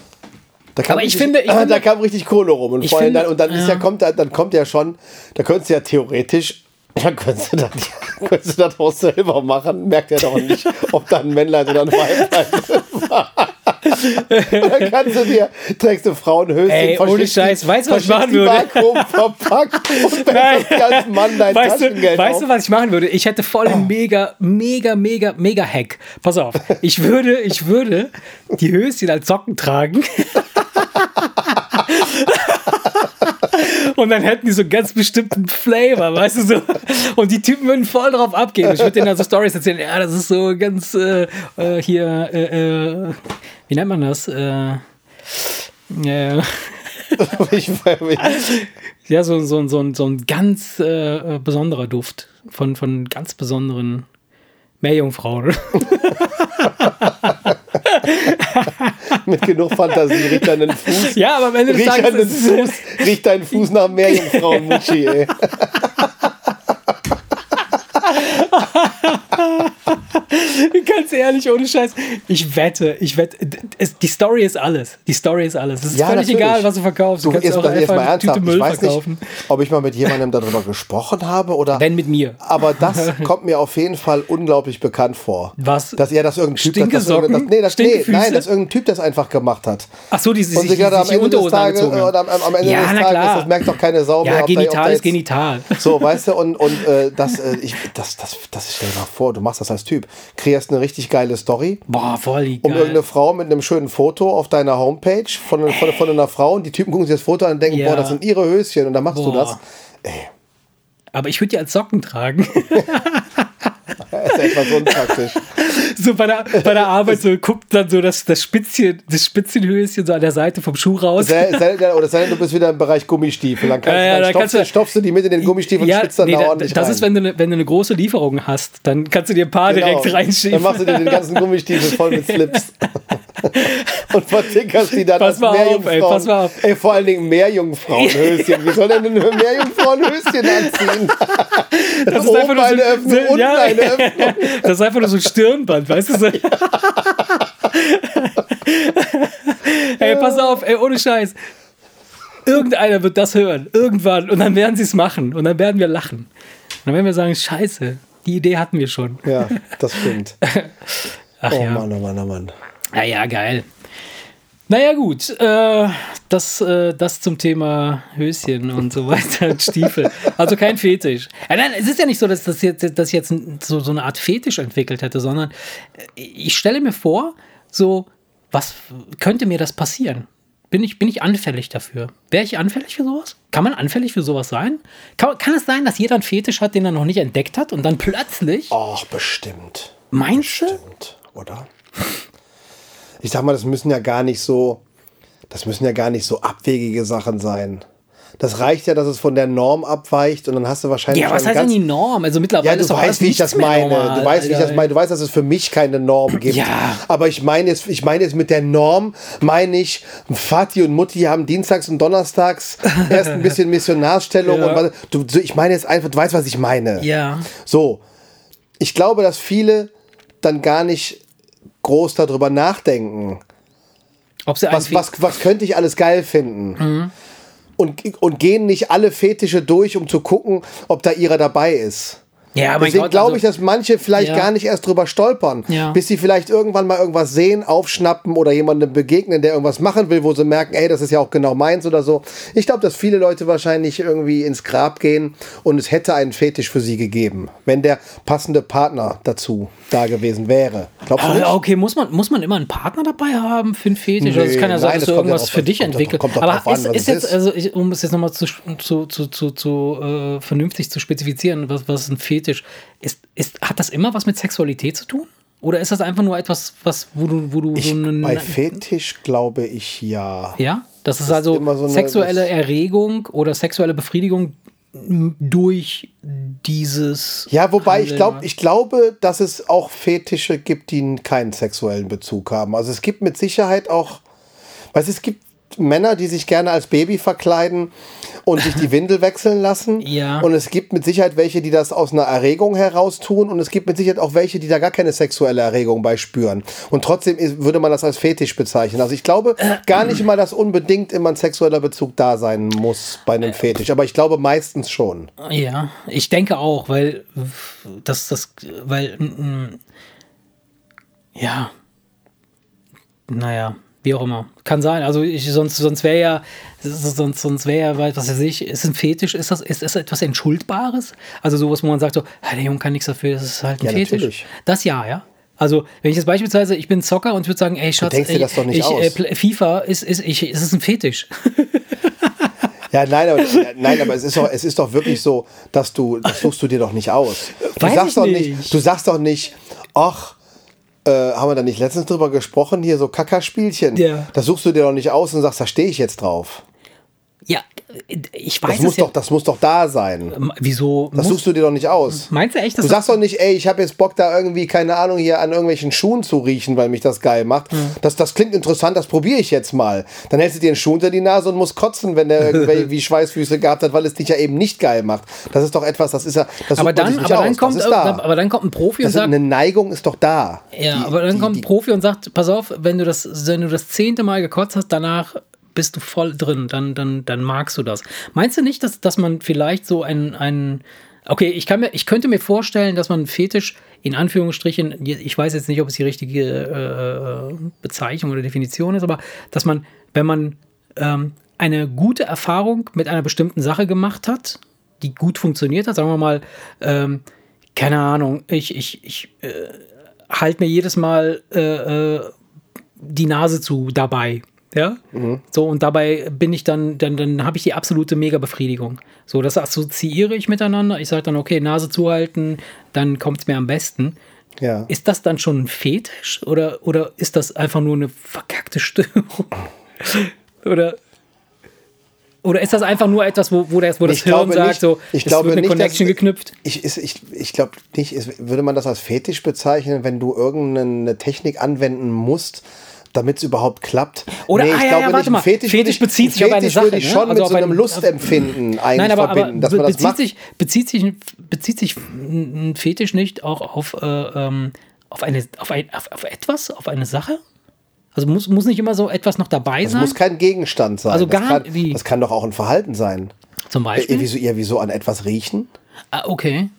Da kam Aber ich richtig, finde- ich finde- da kam richtig Kohle rum. Und, Ich finde- dann, und dann ja. ja, kommt, da- dann kommt ja schon, da könntest du ja theoretisch, dann könntest du das, könntest du das auch selber machen. Merkt ja doch nicht, ob da ein Männlein oder ein Weiblein war. Dann kannst du dir, trägst du Frauenhöschen, Ey, ohne Scheiß, weißt du, was ich machen würde? Vakuum verpackt und als Mann dein Weißt du, Taschengeld weißt auf. du, was ich machen würde? Ich hätte voll den mega, mega, mega, mega Hack. Pass auf. Ich würde, ich würde die Höschen als Socken tragen. Und dann hätten die so einen ganz bestimmten Flavor, weißt du so. Und die Typen würden voll drauf abgehen. Ich würde denen dann so Stories erzählen. Ja, das ist so ganz äh, äh, hier, äh, äh, wie nennt man das? Äh, äh, ja, so, so, so, ein- so ein ganz äh, besonderer Duft von, von ganz besonderen Meerjungfrauen. mit genug Fantasie riecht deinen Fuß. ja, aber am Ende des Tages deinen ist Fuß, riech deinen Fuß nach Meerjungfrauen, Mutschi, ey. ganz ehrlich, ohne Scheiß. Ich wette, ich wette, es, die Story ist alles. Die Story ist alles. Es ist Ja, völlig natürlich. egal, was du verkaufst. Du, Du, kannst jetzt, auch jetzt einfach mal eine Tüte ernsthaft, Müll ich weiß verkaufen. nicht, ob ich mal mit jemandem darüber gesprochen habe oder. Wenn mit mir. aber das kommt mir auf jeden Fall unglaublich bekannt vor. Was? Dass er das irgendein Typ, das, das, nee, das, nee, nein, dass irgendein Typ das einfach gemacht hat. Ach so, die, die Und sich, die, gerade am die Ende des Tages, haben. am, am Ende Ja, des Tages, klar. das merkt doch keine Sau mehr. Ja, Genital ist Genital. So, weißt du, und, und äh, das, äh, ich, das, das, das stell dir mal vor, du machst das als Typ, kreierst eine richtig geile Story, Boah, voll die um geil. irgendeine Frau mit einem schönen Foto auf deiner Homepage von, von, von einer Frau und die Typen gucken sich das Foto an und denken, Ja. boah, das sind ihre Höschen und dann machst du Boah. das. Aber ich würde die als Socken tragen. Das ist etwas unpraktisch. so bei der, bei der Arbeit so guckt dann so das, das Spitzchen, das Spitzenhöschen so an der Seite vom Schuh raus. Sel- sel- Oder sei denn, du bist wieder im Bereich Gummistiefel. Dann, kannst, Ja, ja, dann, dann kannst du- stopfst du die mit in den Gummistiefel und spitzt dann nee, da ordentlich das rein. ist, wenn du, ne, wenn du eine große Lieferung hast, dann kannst du dir ein paar Genau. direkt reinschieben. Dann machst du dir den ganzen Gummistiefel voll mit Slips. und vertickerst die dann Pass als mal auf, ey, pass mal auf. Ey, vor allen Dingen Meerjungfrauenhöschen. Wie soll denn ein Meerjungfrauenhöschen anziehen? Das Oben eine Öffnung, unten ja, eine Öffnung. Das ist einfach nur so ein Stirnband, weißt du? So. ey, pass auf, ey, ohne Scheiß. Irgendeiner wird das hören, irgendwann, und dann werden sie es machen, und dann werden wir lachen. Und dann werden wir sagen, scheiße, die Idee hatten wir schon. Ja, das stimmt. Ach Oh ja. Mann, oh Mann, oh Mann. Naja, geil. Naja, gut. Äh, das, äh, das zum Thema Höschen und so weiter und Stiefel. Also kein Fetisch. Ja, nein, es ist ja nicht so, dass das jetzt, dass ich jetzt so, so eine Art Fetisch entwickelt hätte, sondern äh, ich stelle mir vor, so, was könnte mir das passieren? Bin ich, bin ich anfällig dafür? Wäre ich anfällig für sowas? Kann man anfällig für sowas sein? Kann, kann es sein, dass jeder einen Fetisch hat, den er noch nicht entdeckt hat und dann plötzlich, Ach, bestimmt. meinst du? Stimmt, oder? Ich sag mal, das müssen ja gar nicht so, das müssen ja gar nicht so abwegige Sachen sein. Das reicht ja, dass es von der Norm abweicht und dann hast du wahrscheinlich Ja, was heißt denn die Norm? Also mittlerweile Ja, du ist doch weißt, wie ich das meine. normal, du weißt, wie ich Alter. das meine. Du weißt, dass es für mich keine Norm gibt. Ja. Aber ich meine jetzt, ich meine jetzt mit der Norm, meine ich, Vati und Mutti haben dienstags und donnerstags erst ein bisschen Missionarstellung Ja. und was, du, ich meine jetzt einfach, du weißt, was ich meine. Ja. So. Ich glaube, dass viele dann gar nicht groß darüber nachdenken. Ob sie Was, was, was könnte ich alles geil finden? Mhm. Und, und gehen nicht alle Fetische durch, um zu gucken, ob da ihrer dabei ist. Ja, mein Deswegen glaube also, ich, dass manche vielleicht Ja. gar nicht erst drüber stolpern, Ja. bis sie vielleicht irgendwann mal irgendwas sehen, aufschnappen oder jemandem begegnen, der irgendwas machen will, wo sie merken, ey, das ist ja auch genau meins oder so. Ich glaube, dass viele Leute wahrscheinlich irgendwie ins Grab gehen und es hätte einen Fetisch für sie gegeben, wenn der passende Partner dazu da gewesen wäre. Glaubst du nicht? okay, muss man, muss man immer einen Partner dabei haben für einen Fetisch? also es Nee, kann ja sein, nein, dass das du ja irgendwas drauf für dich doch Aber drauf an, ist, ist jetzt, ist. also ich, um es jetzt nochmal zu, zu, zu, zu, zu äh, vernünftig zu spezifizieren, was, was ist ein Fetisch? Ist, ist, hat das immer was mit Sexualität zu tun? Oder ist das einfach nur etwas, was, wo du, wo du Ich, so einen. bei Fetisch glaube ich ja. Ja, das ist also immer so eine- sexuelle das- Erregung oder sexuelle Befriedigung durch dieses. Ja, wobei ich, Handeln, glaub, was? ich glaube, dass es auch Fetische gibt, die keinen sexuellen Bezug haben. Also es gibt mit Sicherheit auch, weißt es gibt Männer, die sich gerne als Baby verkleiden und sich die Windel wechseln lassen. Ja. Und es gibt mit Sicherheit welche, die das aus einer Erregung heraus tun. Und es gibt mit Sicherheit auch welche, die da gar keine sexuelle Erregung bei spüren. Und trotzdem würde man das als Fetisch bezeichnen. Also ich glaube gar nicht mal, dass unbedingt immer ein sexueller Bezug da sein muss bei einem Fetisch. Aber ich glaube meistens schon. Ja, ich denke auch, weil das, das, weil, mm, ja, naja, wie auch immer. Kann sein. Also ich, sonst, sonst wäre ja, sonst, sonst wäre ja, was weiß ich, ist ein Fetisch, ist das, ist das etwas Entschuldbares? Also sowas, wo man sagt so, der Junge kann nichts dafür, das ist halt ein Ja, Fetisch. natürlich. Das ja, ja. Also, wenn ich jetzt beispielsweise, ich bin Zocker und ich würde sagen, ey, Schatz, ey, ich. Äh, FIFA ist, ist, ich, ist es ein Fetisch. Ja, nein, aber, nein, aber es, ist doch, es ist doch wirklich so, dass du, das suchst du dir doch nicht aus. Du Weiß sagst doch nicht. nicht. du sagst doch nicht, ach, äh, haben wir da nicht letztens drüber gesprochen, hier so Kackerspielchen. Ja. Das suchst du dir doch nicht aus und sagst, da stehe ich jetzt drauf. Ja, ich weiß Das muss, ja. doch, das muss doch da sein. Wieso? Das suchst du dir doch nicht aus. meinst du echt, dass Du sagst doch nicht, ey, ich habe jetzt Bock da irgendwie, keine Ahnung, hier an irgendwelchen Schuhen zu riechen, weil mich das geil macht. Das, das klingt interessant, das probiere ich jetzt mal. Dann hältst du dir einen Schuh unter die Nase und musst kotzen, wenn der irgendwie Schweißfüße gehabt hat, weil es dich ja eben nicht geil macht. Das ist doch etwas, das ist ja, das aber dann, aber dann aus. kommt, das ist da. aber dann kommt ein Profi und das ist, sagt, eine Neigung ist doch da. ja, Die- aber dann die- kommt ein Profi und sagt, pass auf, wenn du das, wenn du das zehnte Mal gekotzt hast, danach bist du voll drin, dann, dann, dann magst du das. Meinst du nicht, dass, dass man vielleicht so ein, ein Okay, ich, kann mir, ich könnte mir vorstellen, dass man Fetisch in Anführungsstrichen, ich weiß jetzt nicht, ob es die richtige äh, Bezeichnung oder Definition ist, aber dass man, wenn man ähm, eine gute Erfahrung mit einer bestimmten Sache gemacht hat, die gut funktioniert hat, sagen wir mal, ähm, keine Ahnung, ich, ich, ich äh, halte mir jedes Mal äh, äh, die Nase zu dabei. Ja, so und dabei bin ich dann, dann, dann habe ich die absolute Mega-Befriedigung. So, das assoziiere ich miteinander. Ich sage dann, okay, Nase zuhalten, dann kommt es mir am besten. Ja. Ist das dann schon ein Fetisch oder, oder ist das einfach nur eine verkackte Störung? oder, oder ist das einfach nur etwas, wo, wo, das, wo das Ich Hirn glaube sagt, nicht- so, ich es glaube wird eine nicht, Connection dass- geknüpft? Ich, ist- ich, ich glaube nicht, ist, würde man das als Fetisch bezeichnen, wenn du irgendeine Technik anwenden musst, damit es überhaupt klappt. Oder- ah, ja, ja, warte nicht. mal. Ein Fetisch, Fetisch ich- bezieht sich auf eine Fetisch würde Sache, ich ne? schon Also mit so einem ein- Lustempfinden eigentlich Nein, aber, aber verbinden, man das bezieht, macht. sich, bezieht, sich, bezieht sich ein Fetisch nicht auch auf, äh, ähm, auf, eine, auf, ein, auf, auf etwas, auf eine Sache? Also muss, muss nicht immer so etwas noch dabei Es sein? muss kein Gegenstand sein. Also das gar- kann, wie? Das kann doch auch ein Verhalten sein. Zum Äh, Beispiel? wieso, eher wieso an etwas riechen? Ah, okay.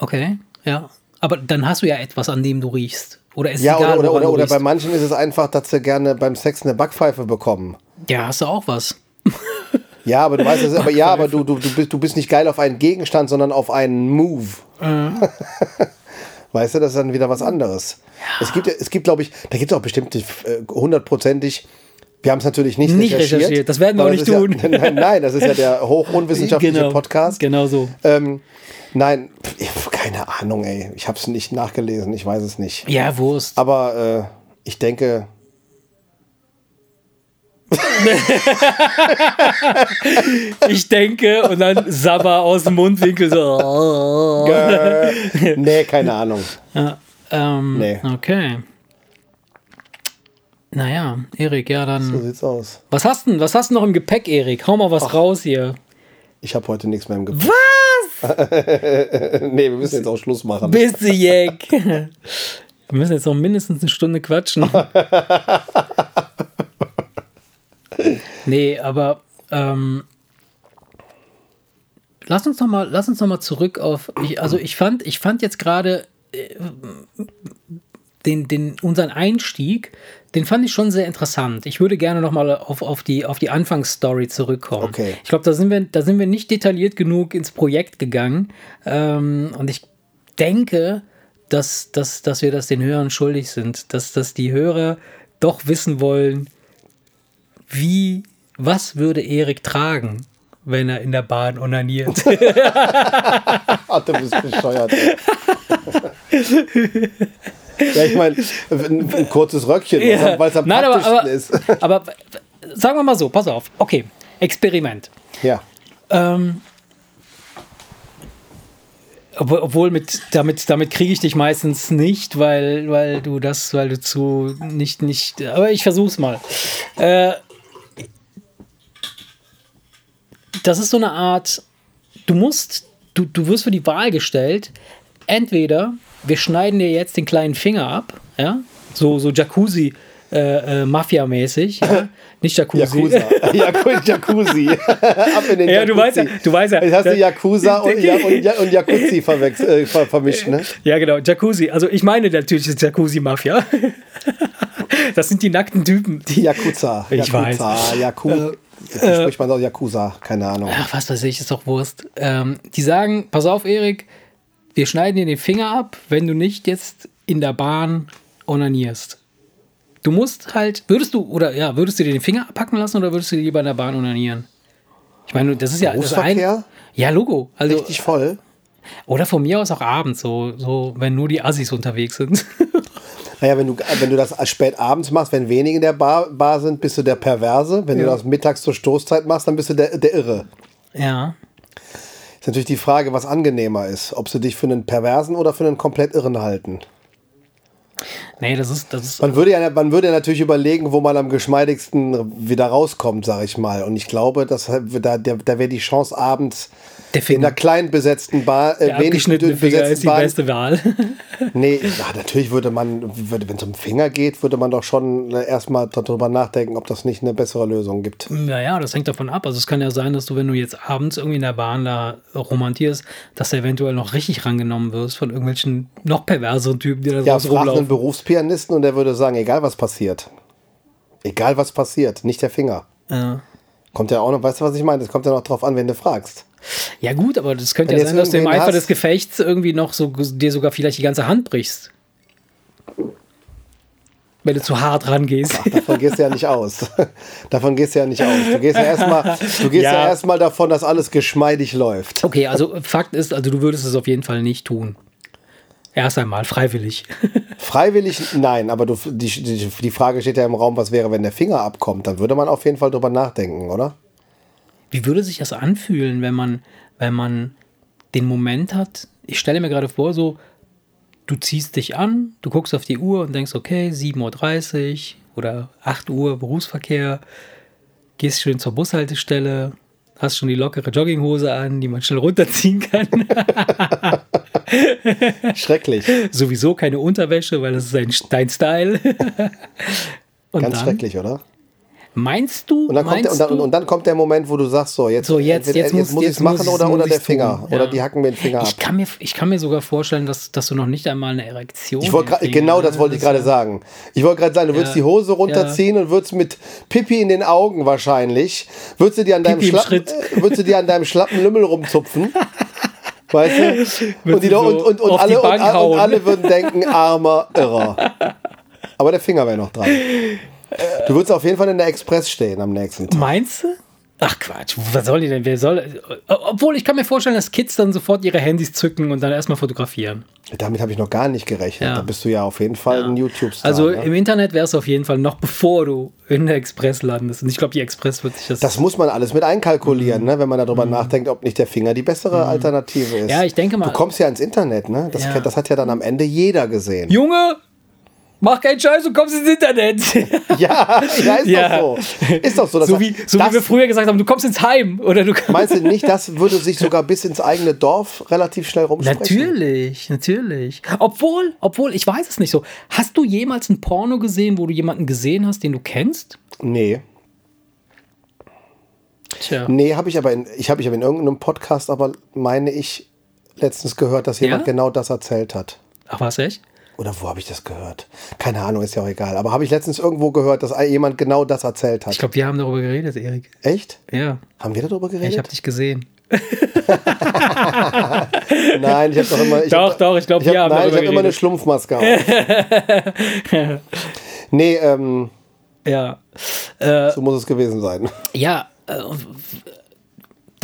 Okay, ja. Aber dann hast du ja etwas, an dem du riechst. Oder ist Ja, egal, oder, oder, oder, bei manchen ist es einfach, dass sie gerne beim Sex eine Backpfeife bekommen. Ja, hast du auch was. Ja, aber du weißt, ist, aber ja, aber du, du, du, bist, du bist nicht geil auf einen Gegenstand, sondern auf einen Move. Weißt du, das ist dann wieder was anderes. Es gibt, ja- es gibt, glaube ich, da gibt es auch bestimmt äh, hundertprozentig. Wir haben es natürlich nicht, Nicht recherchiert, das werden wir auch nicht ist Ja, tun. nein, nein, das ist ja der hochunwissenschaftliche Podcast. Genau so. Ähm, nein, keine Ahnung, ey. Ich habe es nicht nachgelesen, ich weiß es nicht. Ja, Wurst. Aber äh, ich denke, Ich denke, und dann Sabber aus dem Mundwinkel so. nee, keine Ahnung. Ja, ähm, Nee. Okay. Naja, Erik, ja So dann. sieht's aus. Was hast du was hast du noch im Gepäck, Erik? Hau mal was raus hier. Ich habe heute nichts mehr im Gepäck. Was? nee, wir müssen jetzt auch Schluss machen. Bist du Jack? Wir müssen jetzt noch mindestens eine Stunde quatschen. nee, aber ähm, lass uns noch mal, lass uns noch mal zurück auf. Ich, also ich fand, ich fand jetzt gerade äh, den, den, unseren Einstieg, den fand ich schon sehr interessant. Ich würde gerne noch mal auf, auf die, auf die Anfangsstory zurückkommen. Okay. Ich glaube, da sind wir, da sind wir nicht detailliert genug ins Projekt gegangen. Ähm, und ich denke, dass, dass, dass wir das den Hörern schuldig sind, dass, dass die Hörer doch wissen wollen, wie, was würde Erik tragen, wenn er in der Bahn onaniert. Ach, du bist bescheuert. ja, ich meine, ein, ein kurzes Röckchen, Ja. weil es am Nein, aber, praktischsten aber, ist. aber sagen wir mal so, pass auf. Okay, Experiment. ja. Ähm, obwohl, obwohl mit, damit, damit kriege ich dich meistens nicht, weil, weil du das, weil du zu nicht, nicht, aber ich versuch's mal. Äh, das ist so eine Art, du musst, du, du wirst für die Wahl gestellt, entweder wir schneiden dir jetzt den kleinen Finger ab, ja, so, so Jacuzzi, äh, äh, Mafia-mäßig, ja? nicht Jacuzzi. Yakuza. Yaku- Jacuzzi. Ab in den Ja, du weißt ja, Jacuzzi. du weißt ja. Jetzt hast du Yakuza und, ja, und, und Jacuzzi äh, ver- vermischt, ne? Ja, genau, Jacuzzi. Also ich meine natürlich das Jacuzzi-Mafia. Das sind die nackten Typen, die. Yakuza. Ich Yakuza. Yaku Wie spricht man das? Yakuza. Keine Ahnung. Ach, was weiß ich, ist doch Wurst. Ähm, die sagen, pass auf, Erik, wir schneiden dir den Finger ab, wenn du nicht jetzt in der Bahn onanierst. Du musst halt, würdest du, oder ja, würdest du dir den Finger abpacken lassen oder würdest du lieber in der Bahn onanieren? Ich meine, das ist ja das ist ein? Ja, Logo. Also, Richtig voll. oder von mir aus auch abends, so, so, wenn nur die Assis unterwegs sind. Naja, wenn du, wenn du das spät abends machst, wenn wenige in der Bar, Bar sind, bist du der Perverse. Wenn du Ja. das mittags zur Stoßzeit machst, dann bist du der, der Irre. ja. Ist natürlich die Frage, was angenehmer ist. Ob sie dich für einen Perversen oder für einen komplett Irren halten. Nee, das ist, das ist. Man würde, ja, man würde ja natürlich überlegen, wo man am geschmeidigsten wieder rauskommt, sag ich mal. Und ich glaube, dass da, da, da wäre die Chance abends in einer kleinen besetzten Bar, äh, Der abgeschnittene Finger ist die Bahn. beste Wahl. Nee, ja, natürlich würde man, würde, wenn es um Finger geht, würde man doch schon äh, erstmal darüber nachdenken, ob das nicht eine bessere Lösung gibt. Naja, das hängt davon ab. Also es kann ja sein, dass du, wenn du jetzt abends irgendwie in der Bahn da romantierst, dass du eventuell noch richtig rangenommen wirst von irgendwelchen noch perverseren Typen, die da Ja, draußen frag einen. Berufspianisten und der würde sagen, egal was passiert. Egal was passiert, nicht der Finger. Ja. Kommt ja auch noch, weißt du, was ich meine? Das kommt ja noch drauf an, wenn du fragst. ja gut, aber das könnte Wenn ja sein, dass du im Eifer des Gefechts irgendwie noch so dir sogar vielleicht die ganze Hand brichst. Wenn du zu hart rangehst. Davon gehst du ja nicht aus. davon gehst du ja nicht aus. Du gehst ja erstmal, ja, Ja. erstmal davon, dass alles geschmeidig läuft. Okay, also Fakt ist, also du würdest es auf jeden Fall nicht tun. Erst einmal freiwillig. Freiwillig, nein, aber du, die, die, die Frage steht ja im Raum, was wäre, wenn der Finger abkommt? Dann würde man auf jeden Fall drüber nachdenken, oder? Wie würde sich das anfühlen, wenn man, wenn man den Moment hat? Ich stelle mir gerade vor, so, du ziehst dich an, du guckst auf die Uhr und denkst, okay, 7.30 Uhr, oder 8 Uhr Berufsverkehr, gehst schön zur Bushaltestelle, hast schon die lockere Jogginghose an, die man schnell runterziehen kann. Schrecklich. Sowieso keine Unterwäsche, weil das ist ein, dein Style. Und Ganz dann, schrecklich, oder? Meinst du? Und dann, kommt der, und, dann, und dann kommt der Moment, wo du sagst, so, jetzt, So, jetzt- entweder- jetzt muss- muss ich jetzt es machen oder, oder der Finger. tun, Oder ja. die hacken mir den Finger ab. ich kann, mir, ich kann mir sogar vorstellen, dass, dass du noch nicht einmal eine Erektion Ich gra- hinkriegen genau das wollte ich gerade sagen. Ich wollte gerade sagen, du würdest Ja. die Hose runterziehen und würdest mit Pipi in den Augen wahrscheinlich, würdest du dir an deinem, schlappen, äh, würdest du dir an deinem schlappen Lümmel rumzupfen. Weißt du? Und, die, so und, und, und, alle, und, und alle würden denken, armer Irrer. Aber der Finger wäre noch dran. Du würdest auf jeden Fall in der Express stehen am nächsten Tag. Meinst du? Ach Quatsch, was soll die denn? Wer soll. Obwohl, ich kann mir vorstellen, dass Kids dann sofort ihre Handys zücken und dann erstmal fotografieren. Damit habe ich noch gar nicht gerechnet. Ja. Da bist du ja auf jeden Fall ein YouTube-Star. Also ne? im Internet wäre es auf jeden Fall noch bevor du in der Express landest. Und ich glaube, die Express wird sich das. Das muss man alles mit einkalkulieren, ne? wenn man darüber nachdenkt, ob nicht der Finger die bessere Alternative ist. Mhm. Ja, ich denke mal- Du kommst ja ins Internet, ne? Das, Ja. das hat ja dann am Ende jeder gesehen. Junge, mach keinen Scheiß und kommst ins Internet. Ja, ja, ist Ja. doch so. Ist doch so. So wie, so wie wir früher gesagt haben, du kommst ins Heim. Oder du Meinst du nicht, das würde sich sogar bis ins eigene Dorf relativ schnell rumsprechen? Natürlich, natürlich. Obwohl, obwohl, ich weiß es nicht so. Hast du jemals ein Porno gesehen, wo du jemanden gesehen hast, den du kennst? Nee. Tja. Nee, habe ich aber in, ich habe ich aber in irgendeinem Podcast, aber meine ich, letztens gehört, dass jemand Ja? genau das erzählt hat. Ach, was, echt? Oder wo habe ich das gehört? Keine Ahnung, ist ja auch egal. Aber habe ich letztens irgendwo gehört, dass jemand genau das erzählt hat. Ich glaube, wir haben darüber geredet, Erik. Echt? Ja. Haben wir darüber geredet? Ich habe dich gesehen. Nein, ich habe doch immer. Ich Doch, hab, doch, ich glaub, ich hab, wir haben Nein, ich habe immer eine. Schlumpfmaske auf. nee, ähm, Ja. so muss es gewesen sein. Ja, äh,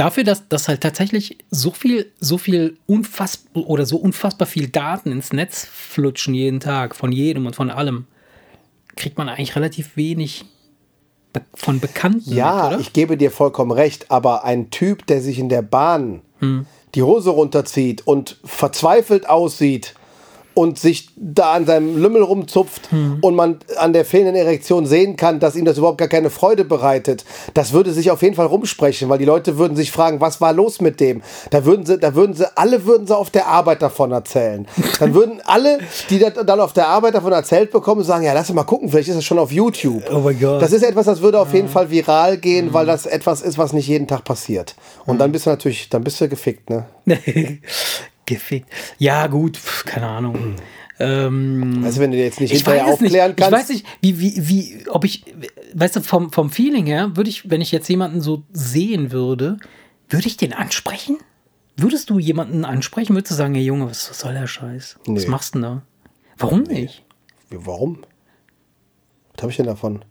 dafür, dass, dass halt tatsächlich so viel, so viel unfassbar oder so unfassbar viel Daten ins Netz flutschen jeden Tag, von jedem und von allem, kriegt man eigentlich relativ wenig von Bekannten. Ja, mit, ich gebe dir vollkommen recht, aber ein Typ, der sich in der Bahn Hm. die Hose runterzieht und verzweifelt aussieht und sich da an seinem Lümmel rumzupft Hm. und man an der fehlenden Erektion sehen kann, dass ihm das überhaupt gar keine Freude bereitet, das würde sich auf jeden Fall rumsprechen, weil die Leute würden sich fragen, was war los mit dem? Da würden sie, da würden sie, alle würden sie auf der Arbeit davon erzählen. Dann würden alle, die das dann auf der Arbeit davon erzählt bekommen, sagen, ja, lass mal gucken, vielleicht ist das schon auf YouTube. Oh mein Gott. Das ist etwas, das würde auf jeden Fall viral gehen, weil das etwas ist, was nicht jeden Tag passiert. Und dann bist du natürlich, dann bist du gefickt, ne? Gefickt. Ja, gut, pf, keine Ahnung. Ähm, Also wenn du jetzt nicht ich hinterher es nicht. aufklären Ich weiß kannst. nicht, wie, wie, wie, ob ich, weißt du, vom, vom Feeling her, würde ich, wenn ich jetzt jemanden so sehen würde, würde ich den ansprechen? Würdest du jemanden ansprechen? Würdest du sagen, hey Junge, was, was soll der Scheiß? Was Nee. machst du denn da? Warum nicht? Wie, Warum? Was habe ich denn davon?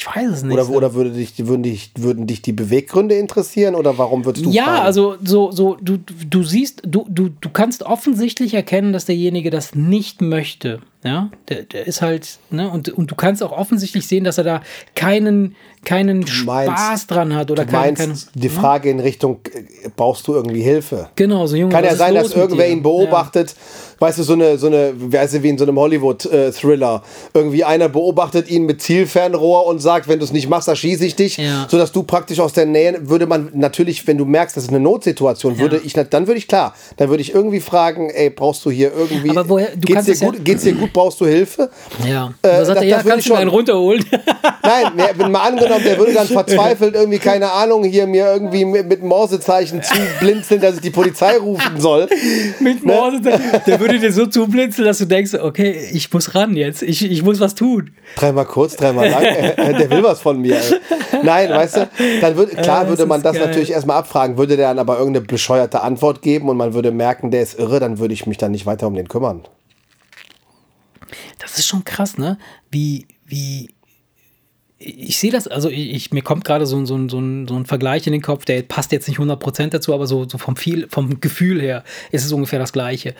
Ich weiß es nicht. Oder, oder würde dich, würden, dich, würden dich die Beweggründe interessieren oder warum würdest du ja, fragen? also so, so, du, du siehst, du, du, du kannst offensichtlich erkennen, dass derjenige das nicht möchte. Ja, der, der ist halt, ne, und, und du kannst auch offensichtlich sehen, dass er da keinen, keinen meinst- Spaß dran hat oder keinen, keinen, die Frage in Richtung, äh, brauchst du irgendwie Hilfe? Genau, so Junge. Kann ja sein, dass irgendwer dir? ihn beobachtet, weißt du, so eine, so eine, weißt du, wie in so einem Hollywood-Thriller. Irgendwie einer beobachtet ihn mit Zielfernrohr und sagt, wenn du es nicht machst, erschieße ich dich. Ja. Sodass du praktisch aus der Nähe, würde man natürlich, wenn du merkst, das ist eine Notsituation, würde ich, dann würde ich klar, dann würde ich irgendwie fragen, ey, brauchst du hier irgendwie, Aber woher- du geht's, dir es ja- gut, geht's dir gut, brauchst du Hilfe? Ja. Ja. Äh, da sagt das- er, ja, das kannst du einen runterholen? Nein, wenn mal angenommen, der würde dann verzweifelt irgendwie, keine Ahnung, hier mir irgendwie mit, mit Morsezeichen zu blinzeln, dass ich die Polizei rufen soll. Mit Ne? Morde, der würde dir so zublinzeln, dass du denkst, okay, ich muss ran jetzt, ich, ich muss was tun. Dreimal kurz, dreimal lang. Äh, der will was von mir. Ey. Nein, weißt du, dann würde, klar Äh, würde man das geil. natürlich erstmal abfragen. Würde der dann aber irgendeine bescheuerte Antwort geben und man würde merken, der ist irre, dann würde ich mich dann nicht weiter um den kümmern. Das ist schon krass, ne? Wie, wie, ich sehe das, also ich, ich, mir kommt gerade so, ein- so, ein- so, ein, so ein Vergleich in den Kopf, der passt jetzt nicht 100% dazu, aber so, so vom, viel, vom Gefühl her ist es ungefähr das Gleiche.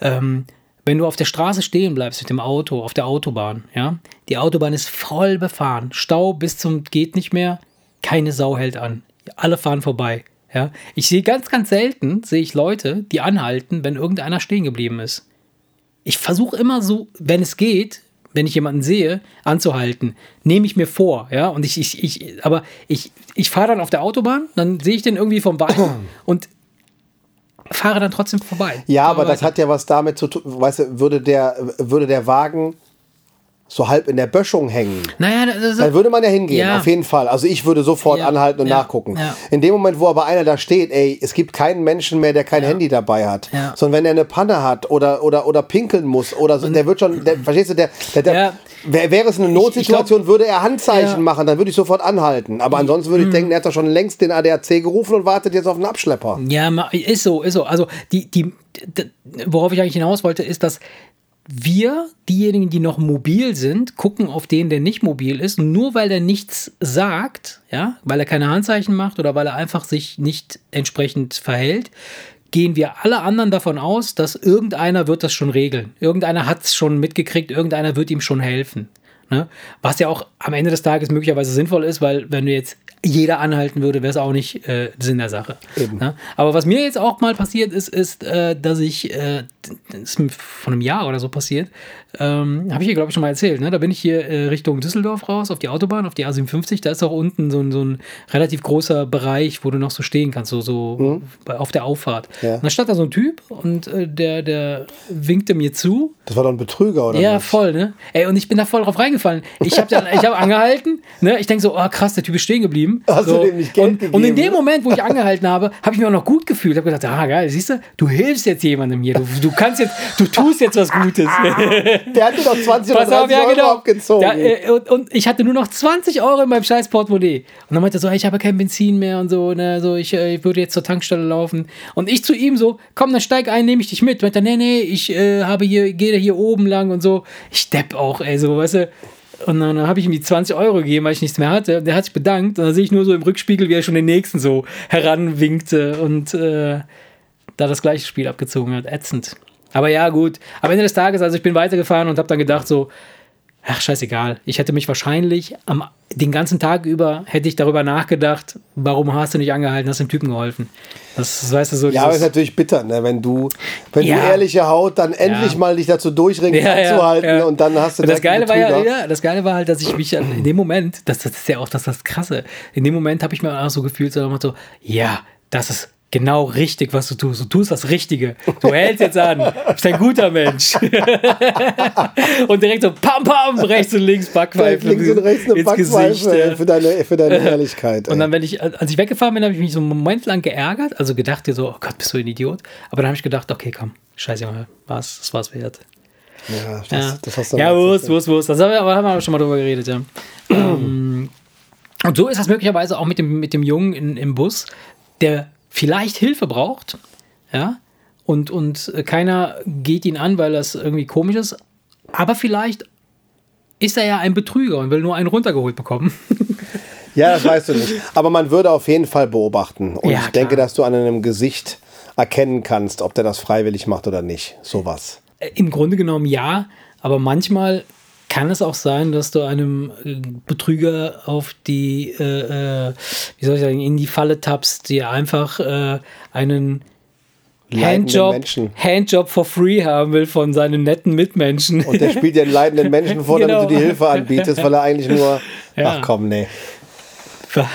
Ähm, wenn du auf der Straße stehen bleibst mit dem Auto, auf der Autobahn, ja, die Autobahn ist voll befahren, Stau bis zum geht nicht mehr, keine Sau hält an, alle fahren vorbei, ja. Ich sehe ganz, ganz selten, sehe ich Leute, die anhalten, wenn irgendeiner stehen geblieben ist ich versuche immer so, wenn es geht, wenn ich jemanden sehe, anzuhalten. Nehme ich mir vor, ja. Und ich, ich, ich aber ich, ich fahre dann auf der Autobahn, dann sehe ich den irgendwie vom Weiten und fahre dann trotzdem vorbei. Ja, aber das hat ja was damit zu tun, weißt du, würde der, würde der Wagen so halb in der Böschung hängen. Naja, das, Dann würde man ja hingehen, Ja. auf jeden Fall. Also ich würde sofort Ja, anhalten und ja, nachgucken. In dem Moment, wo aber einer da steht, ey, es gibt keinen Menschen mehr, der kein Handy dabei hat. Sondern wenn er eine Panne hat oder, oder, oder pinkeln muss oder so, der wird schon, der, verstehst du, der, der, der wäre es eine Notsituation, würde er Handzeichen. Mhm. machen, dann würde ich sofort anhalten. Aber ansonsten würde ich denken, er hat doch schon längst den ADAC gerufen und wartet jetzt auf einen Abschlepper. Ja, ist so, ist so. Also die, die, worauf ich eigentlich hinaus wollte, ist, dass wir, diejenigen, die noch mobil sind, gucken auf den, der nicht mobil ist. Nur weil er nichts sagt, ja, weil er keine Handzeichen macht oder weil er einfach sich nicht entsprechend verhält, gehen wir alle anderen davon aus, dass irgendeiner wird das schon regeln. Irgendeiner hat es schon mitgekriegt, irgendeiner wird ihm schon helfen. Ne? Was ja auch am Ende des Tages möglicherweise sinnvoll ist, weil wenn du jetzt jeder anhalten würde, wäre es auch nicht äh, Sinn der Sache. Ne? Aber was mir jetzt auch mal passiert ist, ist, äh, dass ich, äh, das ist mir vor einem Jahr oder so passiert, ähm, habe ich hier, glaube ich, schon mal erzählt, ne? da bin ich hier äh, Richtung Düsseldorf raus, auf die Autobahn, auf die A57, da ist auch unten so ein, so ein relativ großer Bereich, wo du noch so stehen kannst, so, so bei- auf der Auffahrt. Ja. Und da stand da so ein Typ und äh, der, der winkte mir zu Das war doch ein Betrüger, oder? ja, was? voll, ne? Ey, und ich bin da voll drauf reingefallen. Ich habe hab angehalten, ne? Ich denke so, oh krass, der Typ ist stehen geblieben. Hast du so. dem nicht Geld und, und in gegeben? dem Moment, wo ich angehalten habe, habe ich mich auch noch gut gefühlt. Habe gedacht, ah geil, siehst du, du hilfst jetzt jemandem hier. Du, du kannst jetzt, du tust jetzt was Gutes. Der hatte doch 20 oder Pass 30 auf, ja Euro genau. abgezogen. Da, äh, und, und ich hatte nur noch 20 Euro in meinem scheiß Portemonnaie. Und dann meinte er so, ich habe kein Benzin mehr und so, ne, so ich, äh, ich würde jetzt zur Tankstelle laufen. Und ich zu ihm so, komm, dann steig ein, nehme ich dich mit. Meinte er, nee, nee, ich äh, habe hier, gehe hier oben lang und so. Ich depp auch, ey, so, weißt du. Und dann habe ich ihm die 20 Euro gegeben, weil ich nichts mehr hatte. Und der hat sich bedankt. Und dann sehe ich nur so im Rückspiegel, wie er schon den nächsten so heranwinkte und äh, da das gleiche Spiel abgezogen hat. Ätzend. Aber ja, gut. Am Ende des Tages, also ich bin weitergefahren und habe dann gedacht so, ach, scheißegal. Ich hätte mich wahrscheinlich am, den ganzen Tag über, hätte ich darüber nachgedacht, warum hast du nicht angehalten, hast dem Typen geholfen. Das, das weißt du so. Ja, aber es ist natürlich bitter, ne? wenn du, wenn Ja. du ehrliche Haut dann endlich Ja. mal dich dazu durchringen, Ja, ja. und dann hast du Und das Geile war ja, das Geile war halt, dass ich mich in dem Moment, das, das ist ja auch das, das Krasse, in dem Moment habe ich mir auch so gefühlt, so, so, ja, das ist genau richtig, was du tust. Du tust das Richtige. Du hältst jetzt an. Du bist ein guter Mensch. und direkt so pam, pam, rechts und links Backpfeife Links und rechts eine Backpfeife für deine, für deine Ehrlichkeit. Und ey. dann, wenn ich, als ich weggefahren bin, habe ich mich so einen Moment lang geärgert. Also gedacht dir so, oh Gott, bist du ein Idiot. Aber dann habe ich gedacht, okay, komm, scheiße mal, war's, das war's wert. ja, das, Ja, das hast du ja Wurst. Wurst, Wurst. Das haben wir, aber haben wir schon mal drüber geredet, ja. ähm, und so ist das möglicherweise auch mit dem, mit dem Jungen in, im Bus, der vielleicht Hilfe braucht, ja, und, und keiner geht ihn an, weil das irgendwie komisch ist, aber vielleicht ist er ja ein Betrüger und will nur einen runtergeholt bekommen. Ja, das weißt du nicht. Aber man würde auf jeden Fall beobachten. Und Ja, ich denke, dass du an einem Gesicht erkennen kannst, ob der das freiwillig macht oder nicht. Sowas. Äh, Im Grunde genommen ja, aber manchmal kann es auch sein, dass du einem äh, Betrüger auf die, äh, äh, wie soll ich sagen, in die Falle tappst, die einfach äh, einen Handjob. Handjob for free haben will von seinen netten Mitmenschen. Und der spielt dir einen leidenden Menschen vor, damit Genau. du die Hilfe anbietest, weil er eigentlich nur. Ja. Ach komm, nee.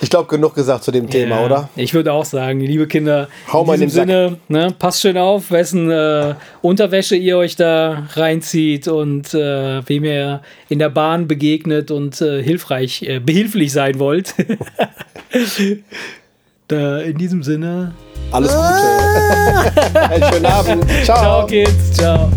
Ich glaube, genug gesagt zu dem Thema, Ja, oder? Ich würde auch sagen, liebe Kinder, Hau in mal diesem. Sinne, ne, passt schön auf, wessen äh, Unterwäsche ihr euch da reinzieht und äh, wem ihr in der Bahn begegnet und äh, hilfreich, äh, behilflich sein wollt. da, in diesem Sinne, Alles Gute. Einen schönen Abend. ciao Kids, ciao.